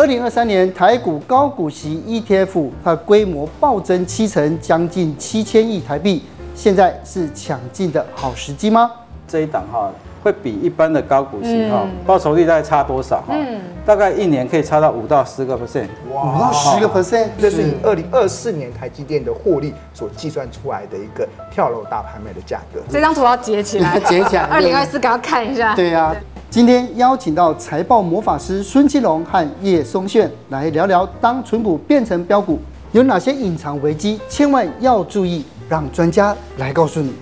二零二三年台股高股息 ETF，它规模暴增七成，将近七千亿台币。现在是抢进的好时机吗？这一档哈会比一般的高股息哈、嗯、报酬率大概差多少哈？嗯，大概一年可以差到五到十个 percent。五到十个 percent，这是以二零二四年台积电的获利所计算出来的一个跳楼大拍卖的价格。这张图要截起来，截起来。二零二四，给他看一下。对呀、啊。今天邀请到财报魔法师孙庆龙和叶松炫来聊聊，当存股变成标股，有哪些隐藏危机，千万要注意，让专家来告诉你。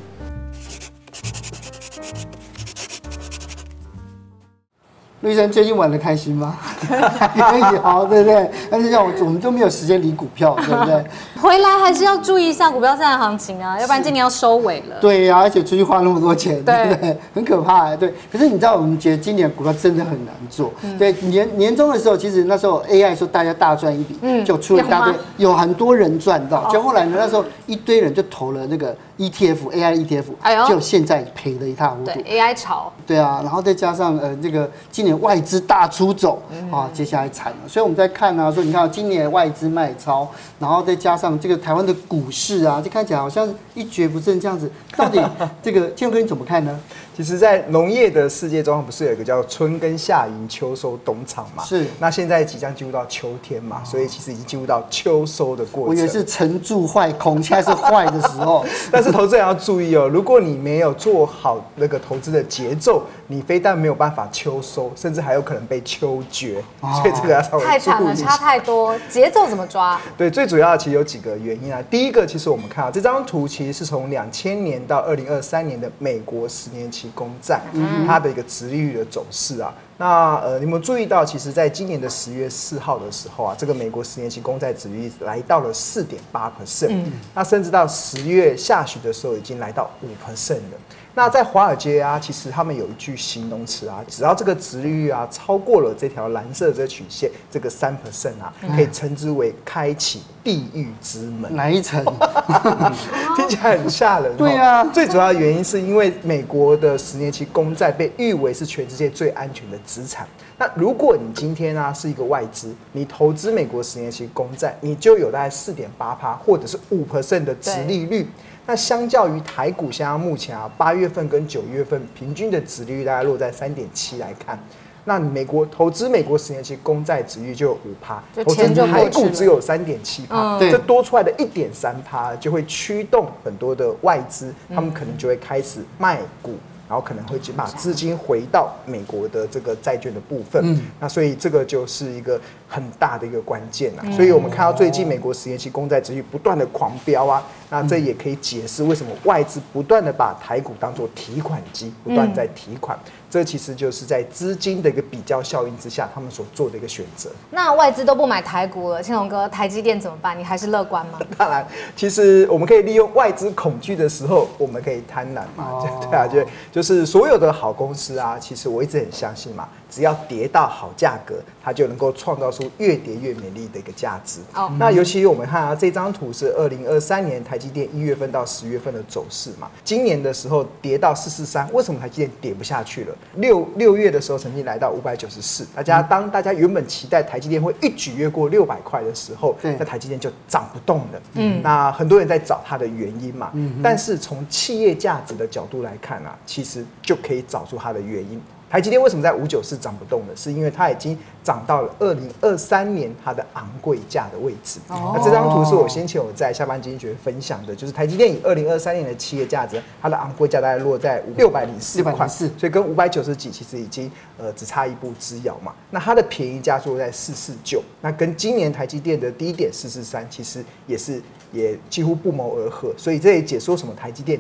陆医生最近玩的开心吗？可以好，对不对？但是像我，我们都没有时间理股票，对不对？回来还是要注意一下股票现在的行情啊，要不然今年要收尾了。对呀、啊，而且出去花那么多钱，对，不对？很可怕、欸，对。可是你知道，我们觉得今年股票真的很难做。嗯、对，年年终的时候，其实那时候 AI 说大家大赚一笔，嗯，就出了一大堆，有，有很多人赚到。就后来呢，那时候一堆人就投了那个 ETF AI ETF，哎呦，就现在赔的一塌糊涂。对，AI 潮。对啊，然后再加上呃，这个今年外资大出走啊，接下来惨了。所以我们在看啊，说你看今年外资卖超，然后再加上这个台湾的股市啊，就看起来好像一蹶不振这样子。到底 这个庆龙哥你怎么看呢？其实，在农业的世界中，不是有一个叫春耕夏耘秋收冬藏嘛？是。那现在即将进入到秋天嘛，所以其实已经进入到秋收的过程。我以为是成住坏空，现在是坏的时候。但是投资人要注意哦，如果你没有做好那个投资的节奏，你非但没有办法秋收，甚至还有可能被秋绝。所以这个要稍微太惨了，差太多，节奏怎么抓？对，最主要的其实有几个原因啊。第一个，其实我们看到这张图，其实是从两千年到二零二三年的美国十年期公债，它的一个殖利率的走势啊。那呃，你们注意到，其实在今年的十月四号的时候啊，这个美国十年期公债殖率来到了四点八 percent，那甚至到十月下旬的时候，已经来到五 percent 了。那在华尔街啊，其实他们有一句形容词啊，只要这个值率啊超过了这条蓝色的这曲线，这个三 percent 啊，可以称之为开启地狱之门。哪一层？听起来很吓人。对啊，最主要的原因是因为美国的十年期公债被誉为是全世界最安全的资产。那如果你今天呢、啊、是一个外资，你投资美国十年期公债，你就有大概四点八趴或者是五 percent 的殖利率。那相较于台股，现在目前啊，八月份跟九月份平均的殖利率大概落在三点七来看，那美国投资美国十年期公债殖利率就有五趴，投资台股只有三点七趴，这多出来的一点三趴就会驱动很多的外资，他们可能就会开始卖股。然后可能会把资金回到美国的这个债券的部分，嗯，那所以这个就是一个很大的一个关键啊。所以我们看到最近美国十年期公债殖率不断的狂飙啊，那这也可以解释为什么外资不断的把台股当做提款机，不断在提款。这其实就是在资金的一个比较效应之下，他们所做的一个选择。那外资都不买台股了，青龙哥，台积电怎么办？你还是乐观吗？当然，其实我们可以利用外资恐惧的时候，我们可以贪婪嘛。哦、对啊，就就是所有的好公司啊，其实我一直很相信嘛。只要跌到好价格，它就能够创造出越跌越美丽的一个价值。哦，那尤其我们看啊，这张图是二零二三年台积电一月份到十月份的走势嘛。今年的时候跌到四四三，为什么台积电跌不下去了？六六月的时候曾经来到五百九十四，大家当大家原本期待台积电会一举越过六百块的时候，那台积电就涨不动了。嗯，那很多人在找它的原因嘛。嗯，但是从企业价值的角度来看啊，其实就可以找出它的原因。台积电为什么在五九四涨不动呢？是因为它已经涨到了二零二三年它的昂贵价的位置。Oh. 那这张图是我先前我在下班经济学分享的，就是台积电以二零二三年的企业价值，它的昂贵价大概落在六百零四块，所以跟五百九十几其实已经呃只差一步之遥嘛。那它的便宜价落在四四九，那跟今年台积电的低点四四三其实也是也几乎不谋而合，所以这也解说什么台积电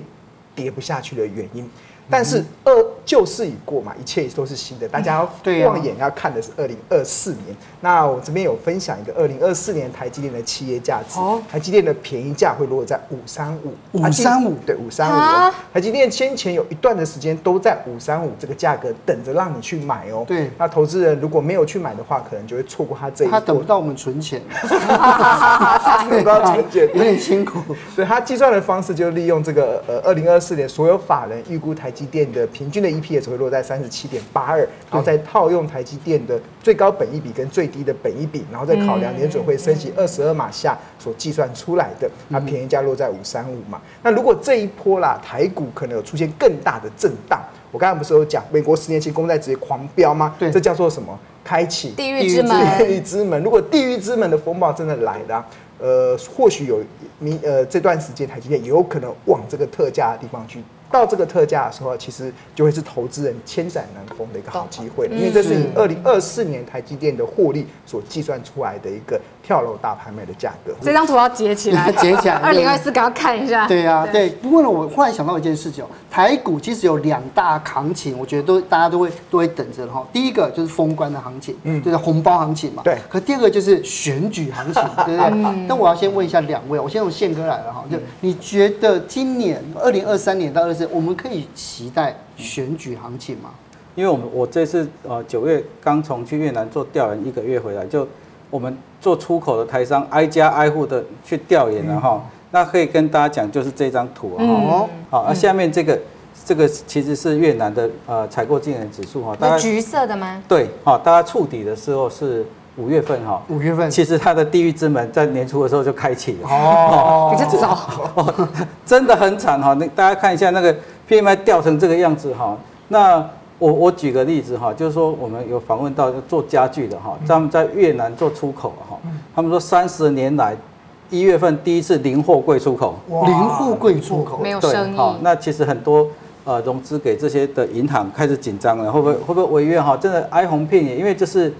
跌不下去的原因。但是二旧事已过嘛，一切都是新的。大家要望眼要看的是二零二四年。那我这边有分享一个二零二四年台积电的企业价值。台积电的便宜价会落在五三五。五三五，对，五三五。台积电先前有一段的时间都在五三五这个价格等着让你去买哦。对。那投资人如果没有去买的话，可能就会错过它这一。他等不到我们存钱。等不到存钱，有点辛苦。对，他计算的方式就利用这个呃二零二四年所有法人预估台。积电的平均的 EPS 会落在三十七点八二，然后再套用台积电的最高本益比跟最低的本益比，然后再考量年准会升息二十二码下所计算出来的，它便宜价落在五三五嘛。那如果这一波啦，台股可能有出现更大的震荡，我刚才不是有讲美国十年期公债直接狂飙吗？对，这叫做什么？开启地狱之门。地狱之门。如果地狱之门的风暴真的来了，呃，或许有明呃这段时间台积电有可能往这个特价的地方去。到这个特价的时候，其实就会是投资人千载难逢的一个好机会，因为这是以二零二四年台积电的获利所计算出来的一个跳楼大拍卖的价格。这张图要截起来，截起来。二零二四，赶快看一下。对啊，对。不过呢，我忽然想到一件事情哦，台股其实有两大行情，我觉得都大家都会都会等着哈。第一个就是封关的行情，嗯，就是红包行情嘛。对。可第二个就是选举行情，对不对？那我要先问一下两位，我先从宪哥来了哈，就你觉得今年二零二三年到二四，我们可以期待选举行情吗？因为我们我这次呃九月刚从去越南做调研一个月回来，就我们做出口的台商挨家挨户的去调研了哈。那可以跟大家讲，就是这张图啊。哦。好，那下面这个这个其实是越南的呃采购经理指数哈。大概橘色的吗？对，好，大家触底的时候是五月份哈。五月份。其实它的地狱之门在年初的时候就开启了。哦。比较早。真的很惨哈，那大家看一下那个。PMI 掉成这个样子哈，那我我举个例子哈，就是说我们有访问到做家具的哈，他们在越南做出口哈，他们说三十年来一月份第一次零货柜出口，零货柜出口没有生意。好，那其实很多呃融资给这些的银行开始紧张了，会不会会不会违约哈？真的哀鸿遍野，因为这是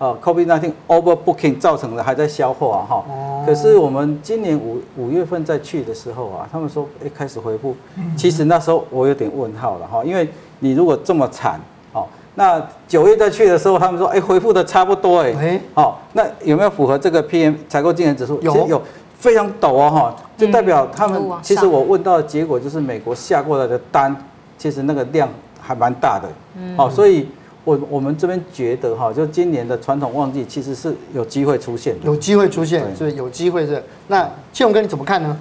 呃 COVID-19 overbooking 造成的，还在消化哈。可是我们今年五五月份再去的时候啊，他们说哎开始恢复，其实那时候我有点问号了哈，因为你如果这么惨，哦，那九月再去的时候，他们说哎恢复的差不多哎，哦，那有没有符合这个 PM 采购经理指数？有。有非常陡哦哈，就代表他们其实我问到的结果就是美国下过来的单，其实那个量还蛮大的，哦，所以。我我们这边觉得哈，就今年的传统旺季其实是有机会出现的，有机会出现，所以有机会是。那庆荣哥你怎么看呢？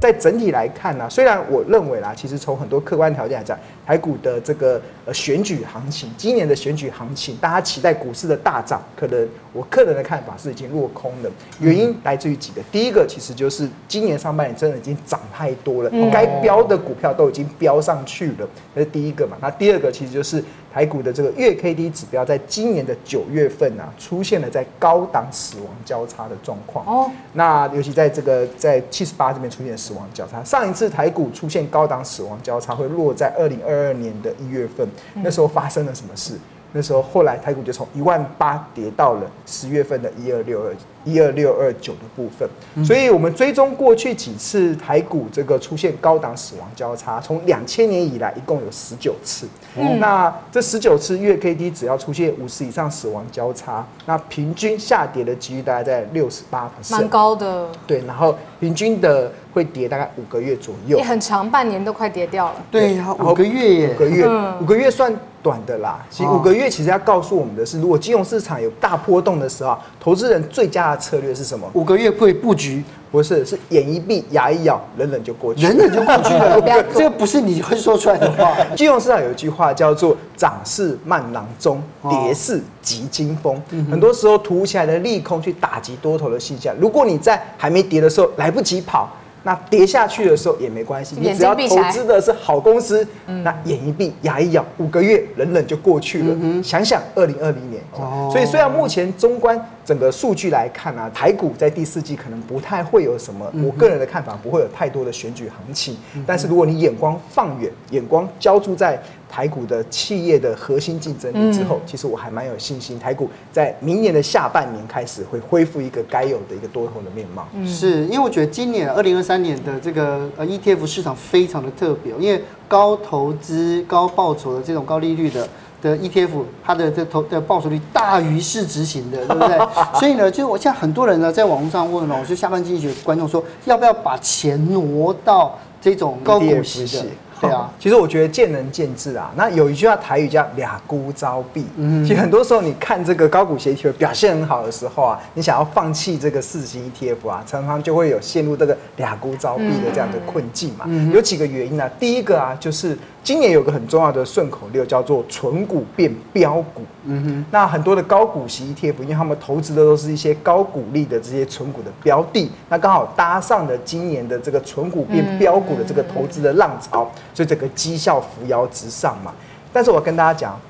在整体来看呢、啊，虽然我认为啦，其实从很多客观条件来讲，台股的这个呃选举行情，今年的选举行情，大家期待股市的大涨，可能我个人的看法是已经落空了。原因来自于几个，第一个其实就是今年上半年真的已经涨太多了，该标的股票都已经飙上去了，这是第一个嘛。那第二个其实就是。台股的这个月 K D 指标，在今年的九月份啊，出现了在高档死亡交叉的状况。哦，那尤其在这个在七十八这边出现死亡交叉。上一次台股出现高档死亡交叉，会落在二零二二二年的一月份。那时候发生了什么事？那时候后来台股就从一万八跌到了十月份的一二六二。一二六二九的部分，所以我们追踪过去几次台股这个出现高档死亡交叉，从两千年以来一共有十九次。嗯，那这十九次月 K D 只要出现五十以上死亡交叉，那平均下跌的几率大概在六十八%，蛮高的。对，然后平均的会跌大概五个月左右，也很长，半年都快跌掉了。对呀，五个月耶，五个月，五个月算短的啦。其实五个月其实要告诉我们的是，如果金融市场有大波动的时候，投资人最佳的策略是什么？五个月会布局？不是，是眼一闭，牙一咬，忍忍就过去，忍忍就过去了。这个不是你会说出来的话。金融市场有一句话叫做“涨势慢郎中，跌势急惊风”。很多时候突起来的利空去打击多头的现象。如果你在还没跌的时候来不及跑。那跌下去的时候也没关系，你只要投资的是好公司，那眼一闭，牙一咬，五个月忍忍就过去了。想想二零二零年，所以虽然目前中观整个数据来看啊，台股在第四季可能不太会有什么，我个人的看法不会有太多的选举行情。但是如果你眼光放远，眼光浇注在。台股的企业的核心竞争力之后，其实我还蛮有信心，台股在明年的下半年开始会恢复一个该有的一个多头的面貌。是因为我觉得今年二零二三年的这个呃 ETF 市场非常的特别，因为高投资、高报酬的这种高利率的的 ETF，它的这投的报酬率大于市值型的，对不对？所以呢，就是我现在很多人呢在网络上问哦，就下半经济学观众说，要不要把钱挪到这种高股息的？对啊，其实我觉得见仁见智啊。那有一句话台语叫“俩孤招弊”，嗯，其实很多时候你看这个高股息 ETF 表现很好的时候啊，你想要放弃这个市值型 ETF 啊，常常就会有陷入这个俩孤招弊的这样的困境嘛。嗯、有几个原因啊，第一个啊，就是今年有个很重要的顺口溜叫做“存股变标股”。嗯哼，那很多的高股息 ETF，因为他们投资的都是一些高股利的这些存股的标的，那刚好搭上了今年的这个存股变标股的这个投资的浪潮，所以整个绩效扶摇直上嘛。但是我跟大家讲，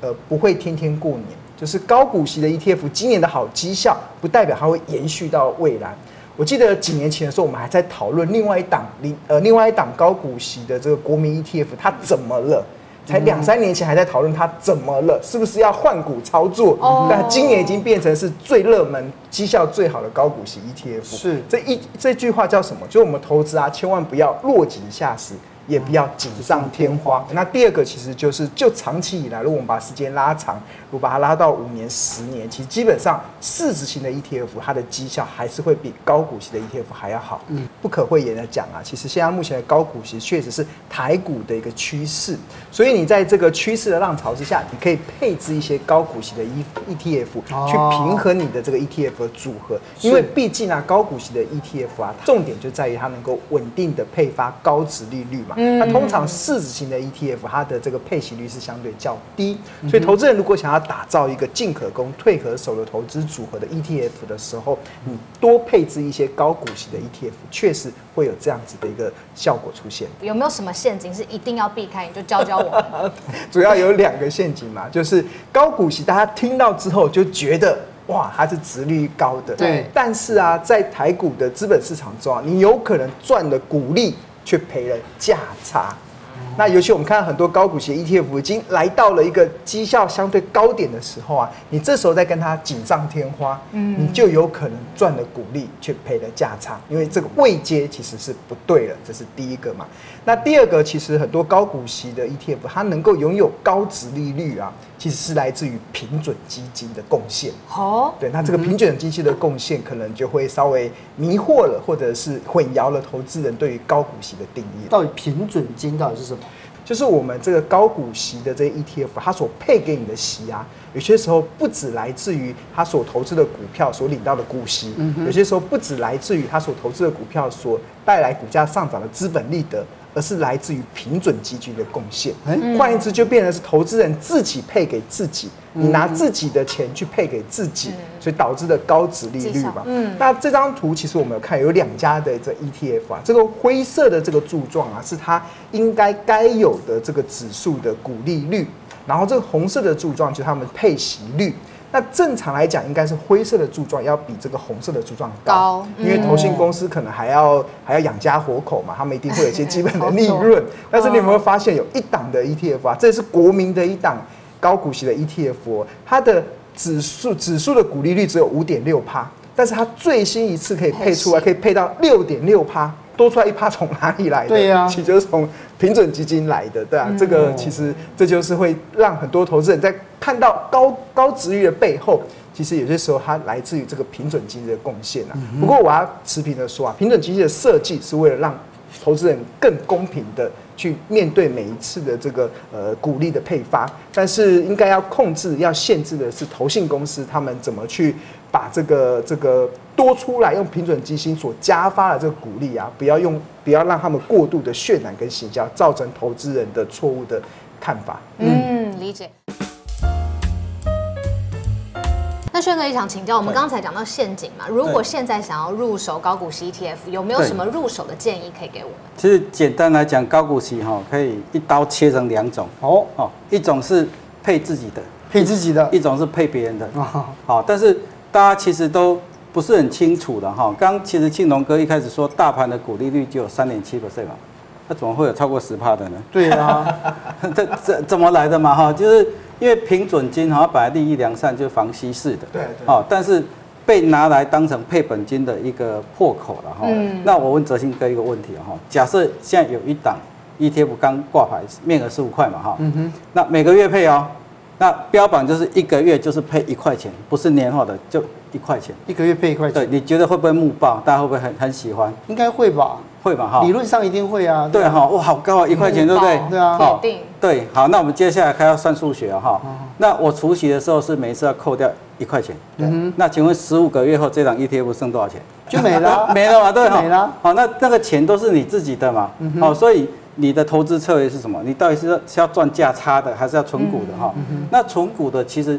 呃，不会天天过年，就是高股息的 ETF 今年的好绩效，不代表它会延续到未来。我记得几年前的时候，我们还在讨论另外一档呃另外一档高股息的这个国民 ETF，它怎么了？才两三年前还在讨论它怎么了，是不是要换股操作？但今年已经变成是最热门、绩效最好的高股息 ETF。是这一这句话叫什么？就是我们投资啊，千万不要落井下石。也不要锦上添花。那第二个其实就是，就长期以来，如果我们把时间拉长，如果把它拉到五年、十年，其实基本上市值型的 ETF 它的绩效还是会比高股息的 ETF 还要好。嗯，不可讳言的讲啊，其实现在目前的高股息确实是台股的一个趋势。所以你在这个趋势的浪潮之下，你可以配置一些高股息的 E ETF 去平衡你的这个 ETF 的组合。因为毕竟啊，高股息的 ETF 啊，重点就在于它能够稳定的配发高值利率嘛。那通常市值型的 ETF，它的这个配息率是相对较低，所以投资人如果想要打造一个进可攻、退可守的投资组合的 ETF 的时候，你多配置一些高股息的 ETF，确实会有这样子的一个效果出现。有没有什么陷阱是一定要避开？你就教教我。主要有两个陷阱嘛，就是高股息，大家听到之后就觉得哇，它是殖利率高的。对。但是啊，在台股的资本市场中啊，你有可能赚的股利。却赔了价差，那尤其我们看到很多高股息 ETF 已经来到了一个绩效相对高点的时候啊，你这时候再跟它锦上添花，嗯，你就有可能赚了股利却赔了价差，因为这个位阶其实是不对的，这是第一个嘛。那第二个，其实很多高股息的 ETF 它能够拥有高值利率啊。其实是来自于平准基金的贡献。好，对，那这个平准基金的贡献可能就会稍微迷惑了，或者是混淆了投资人对于高股息的定义。到底平准金到底是什么？就是我们这个高股息的这些 ETF，它所配给你的息啊，有些时候不只来自于它所投资的股票所领到的股息，有些时候不只来自于它所投资的股票所带来股价上涨的资本利得。而是来自于平准基金的贡献，换言之，就变成是投资人自己配给自己，你拿自己的钱去配给自己，所以导致的高值利率嘛。嗯，那这张图其实我们有看有两家的这 ETF 啊，这个灰色的这个柱状啊，是它应该该有的这个指数的股利率，然后这个红色的柱状就是它们配息率。那正常来讲，应该是灰色的柱状要比这个红色的柱状高，因为投信公司可能还要还要养家活口嘛，他们一定会有一些基本的利润。但是你有没有发现，有一档的 ETF 啊，这是国民的一档高股息的 ETF，它的指数指数的股利率只有五点六趴，但是它最新一次可以配出来，可以配到六点六趴。多出来一趴从哪里来的？对呀、啊，其实就是从平准基金来的，对啊，嗯、这个其实这就是会让很多投资人在看到高高值率的背后，其实有些时候它来自于这个平准基金的贡献啊。嗯、不过我要持平的说啊，平准基金的设计是为了让投资人更公平的去面对每一次的这个呃股利的配发，但是应该要控制、要限制的是投信公司他们怎么去把这个这个。多出来用平准基金所加发的这个股利啊，不要用，不要让他们过度的渲染跟行销，造成投资人的错误的看法。嗯，理解。那轩哥也想请教，我们刚才讲到陷阱嘛，如果现在想要入手高股息 ETF，有没有什么入手的建议可以给我们？其实简单来讲，高股息哈可以一刀切成两种哦哦，一种是配自己的，配自己的，一种是配别人的。好，但是大家其实都。不是很清楚的哈，刚其实庆龙哥一开始说大盘的股利率就有三点七 percent 嘛，那怎么会有超过十帕的呢？对啊，这这怎么来的嘛哈？就是因为平准金哈本来利益良善，就是防稀释的，对，好，但是被拿来当成配本金的一个破口了哈。嗯。那我问哲兴哥一个问题哈，假设现在有一档 ETF 刚挂牌，面额十五块嘛哈，嗯哼，那每个月配哦，那标榜就是一个月就是配一块钱，不是年化的就。一块钱，一个月配一块钱，对，你觉得会不会木爆？大家会不会很很喜欢？应该会吧。会吧？哈，理论上一定会啊。对哈，哇，好高啊，一块钱，对不对？对啊。好，对，好，那我们接下来还要算数学哈。那我除息的时候是每次要扣掉一块钱。嗯。那请问十五个月后这档 ETF 剩多少钱？就没了，没了嘛？对哈。没了。好，那那个钱都是你自己的嘛？好，所以你的投资策略是什么？你到底是要是要赚价差的，还是要存股的哈？那存股的其实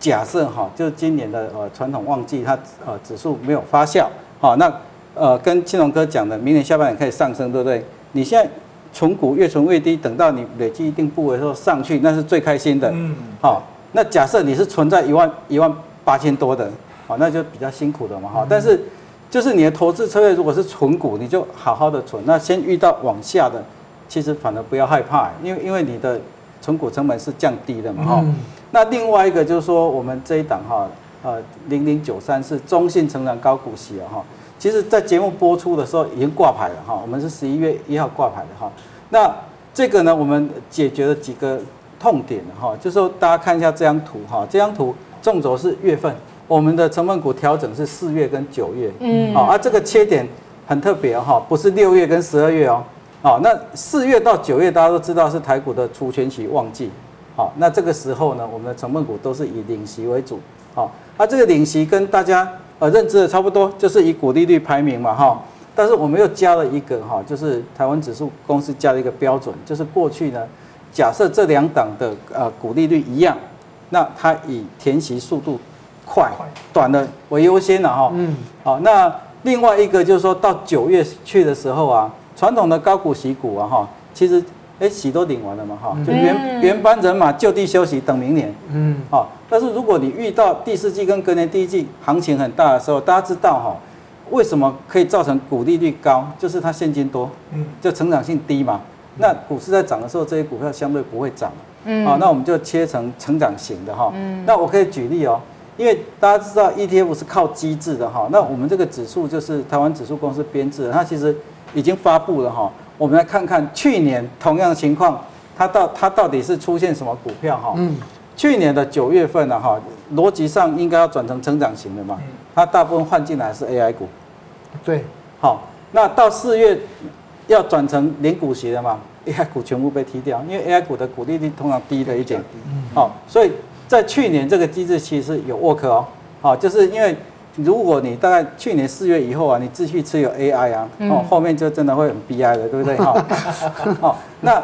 假设哈，就是今年的呃传统旺季，它呃指数没有发酵。好，那。呃，跟青龙哥讲的，明年下半年可以上升，对不对？你现在存股越存越低，等到你累积一定部位的时候上去，那是最开心的。嗯。好，那假设你是存在一万一万八千多的，好，那就比较辛苦的嘛，哈。但是，就是你的投资策略如果是存股，你就好好的存。那先遇到往下的，其实反而不要害怕，因为因为你的存股成本是降低的嘛，哈。那另外一个就是说，我们这一档哈，呃，零零九三是中信成长高股息啊，哈。其实，在节目播出的时候已经挂牌了哈，我们是十一月一号挂牌的哈。那这个呢，我们解决了几个痛点哈，就是说大家看一下这张图哈，这张图纵轴是月份，我们的成分股调整是四月跟九月，嗯，啊，这个切点很特别哈，不是六月跟十二月哦，啊，那四月到九月大家都知道是台股的除权期旺季，好，那这个时候呢，我们的成分股都是以领息为主，好，那这个领息跟大家。呃，认知的差不多，就是以股利率排名嘛，哈。但是我们又加了一个哈，就是台湾指数公司加了一个标准，就是过去呢，假设这两档的呃股利率一样，那它以填息速度快短的为优先了哈。嗯。好，那另外一个就是说到九月去的时候啊，传统的高股息股啊哈，其实。哎，喜都领完了嘛，哈，就原原班人马就地休息等明年，嗯，好。但是如果你遇到第四季跟隔年第一季行情很大的时候，大家知道哈，为什么可以造成股利率高？就是它现金多，嗯，就成长性低嘛。那股市在涨的时候，这些股票相对不会涨，嗯，好，那我们就切成成长型的哈，嗯，那我可以举例哦，因为大家知道 ETF 是靠机制的哈，那我们这个指数就是台湾指数公司编制的，它其实已经发布了哈。我们来看看去年同样的情况，它到它到底是出现什么股票哈？嗯，去年的九月份呢哈，逻辑上应该要转成成长型的嘛，它大部分换进来是 AI 股，对，好，那到四月要转成零股息的嘛，AI 股全部被踢掉，因为 AI 股的股利率通常低了一点，好，所以在去年这个机制其实有 work 哦，好，就是因为。如果你大概去年四月以后啊，你继续持有 AI 啊，哦，后面就真的会很悲哀了，对不对哈？好，那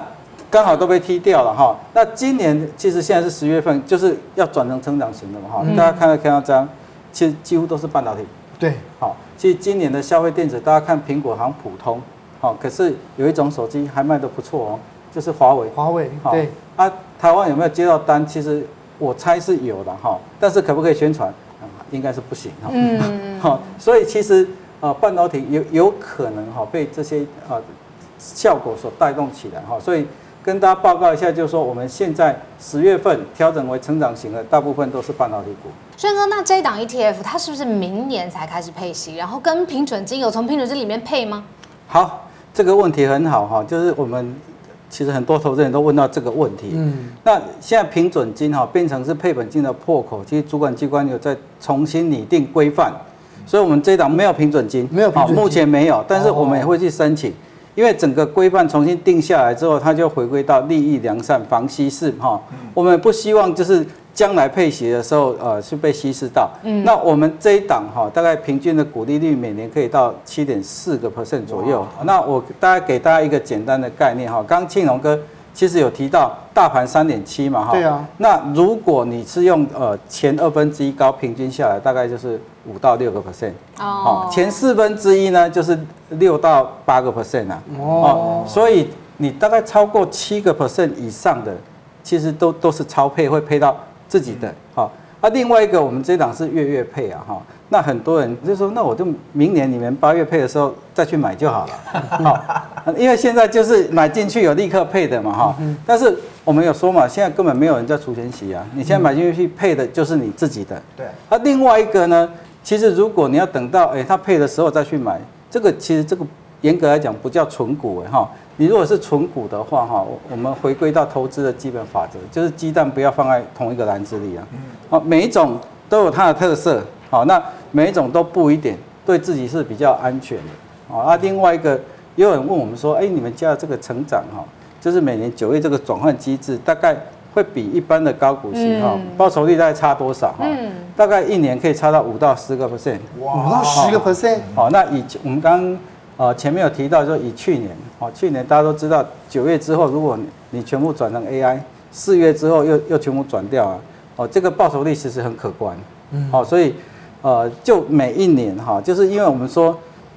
刚好都被踢掉了哈。那今年其实现在是十月份，就是要转成成长型的嘛哈。大家看到看到这样，其实几乎都是半导体。对，好，其实今年的消费电子，大家看苹果好像普通，好，可是有一种手机还卖得不错哦，就是华为。华为，对。啊，台湾有没有接到单？其实我猜是有的哈，但是可不可以宣传？应该是不行哈，嗯，好，所以其实呃半导体有有可能哈被这些呃效果所带动起来哈，所以跟大家报告一下，就是说我们现在十月份调整为成长型的，大部分都是半导体股。轩哥，那这一档 ETF 它是不是明年才开始配息？然后跟平准金有从平准金里面配吗？好，这个问题很好哈，就是我们。其实很多投资人都问到这个问题。嗯，那现在平准金哈变成是配本金的破口，其实主管机关有在重新拟定规范，所以我们这一档没有平准金，没有，好，目前没有，但是我们也会去申请，因为整个规范重新定下来之后，它就回归到利益良善、防稀释哈。我们不希望就是。将来配息的时候，呃，是被稀释到。嗯，那我们这一档哈，大概平均的股利率每年可以到七点四个 percent 左右。那我大概给大家一个简单的概念哈，刚刚庆隆哥其实有提到大盘三点七嘛哈。对啊。那如果你是用呃前二分之一高平均下来，大概就是五到六个 percent。哦。前四分之一呢，就是六到八个 percent 啊。哦。所以你大概超过七个 percent 以上的，其实都都是超配，会配到。自己的好，那另外一个我们这档是月月配啊哈，那很多人就说，那我就明年你们八月配的时候再去买就好了，好，因为现在就是买进去有立刻配的嘛哈，但是我们有说嘛，现在根本没有人叫除权息啊，你现在买进去配的就是你自己的，对，那另外一个呢，其实如果你要等到哎他配的时候再去买，这个其实这个严格来讲不叫存股哎哈。你如果是存股的话，哈，我们回归到投资的基本法则，就是鸡蛋不要放在同一个篮子里啊。好，每一种都有它的特色，好，那每一种都布一点对自己是比较安全的。啊，另外一个也有人问我们说，哎，你们家的这个成长哈，就是每年九月这个转换机制，大概会比一般的高股息哈报酬率大概差多少哈？嗯，大概一年可以差到五到十个 percent，五到十个 percent。好，那以我们刚刚呃前面有提到，说以去年，哦，去年大家都知道，九月之后，如果你你全部转成 AI，四月之后又又全部转掉啊，哦，这个报酬率其实很可观。嗯，好，所以呃，就每一年哈，就是因为我们说。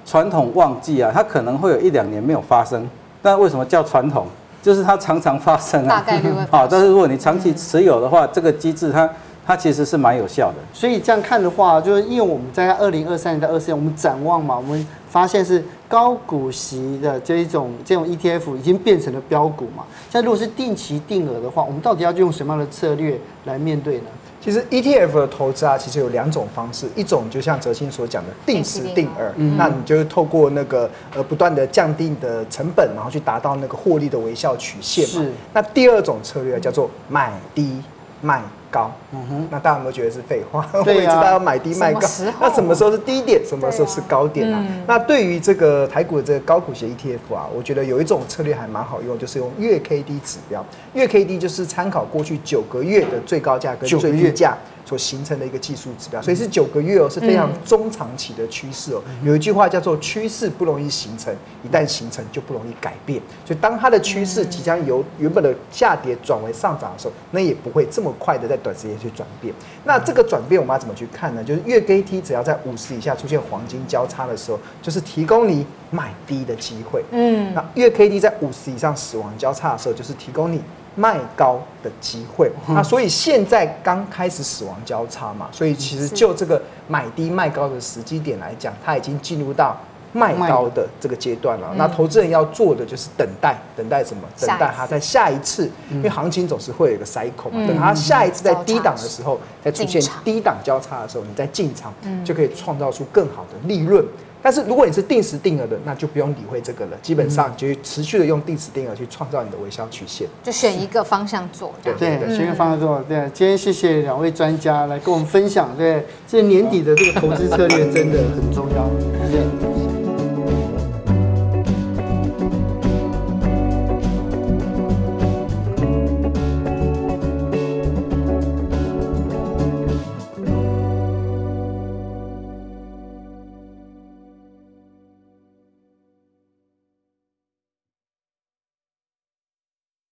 传统旺季啊，它可能会有一两年没有发生，但为什么叫传统？就是它常常发生啊。大概率会。好，但是如果你长期持有的话，这个机制它它其实是蛮有效的。所以这样看的话，就是因为我们在二零二三年到二四年，我们展望嘛，我们发现是高股息的这一种这种 ETF 已经变成了标股嘛。像如果是定期定额的话，我们到底要用什么样的策略来面对呢？其实 ETF 的投资啊，其实有两种方式，一种就像哲兴所讲的定时定额，嗯、那你就是透过那个呃不断的降低你的成本，然后去达到那个获利的微笑曲线嘛。是。那第二种策略叫做买低卖高，嗯哼，那大家有没有觉得是废话？啊、我也知道要买低卖高，那什么时候是低点，什么时候是高点啊？嗯、那对于这个台股的这个高股息 ETF 啊，我觉得有一种策略还蛮好用，就是用月 K D 指标。月 K D 就是参考过去九个月的最高价跟最低价所形成的一个技术指标，所以是九个月哦，是非常中长期的趋势哦。有一句话叫做“趋势不容易形成，一旦形成就不容易改变”。所以当它的趋势即将由原本的下跌转为上涨的时候，那也不会这么快的在短时间去转变。那这个转变我们要怎么去看呢？就是月 K T 只要在五十以下出现黄金交叉的时候，就是提供你买低的机会。嗯，那月 K D 在五十以上死亡交叉的时候，就是提供你。卖高的机会，那所以现在刚开始死亡交叉嘛，所以其实就这个买低卖高的时机点来讲，它已经进入到卖高的这个阶段了。那投资人要做的就是等待，等待什么？等待它在下一次，因为行情总是会有一个 cycle 嘛，等它下一次在低档的时候，再出现低档交叉的时候，你再进场，就可以创造出更好的利润。但是如果你是定时定额的，那就不用理会这个了。基本上就持续的用定时定额去创造你的微笑曲线，就选一个方向做。对对，选一个方向做。对，今天谢谢两位专家来跟我们分享。对，这年底的这个投资策略真的很重要。谢谢。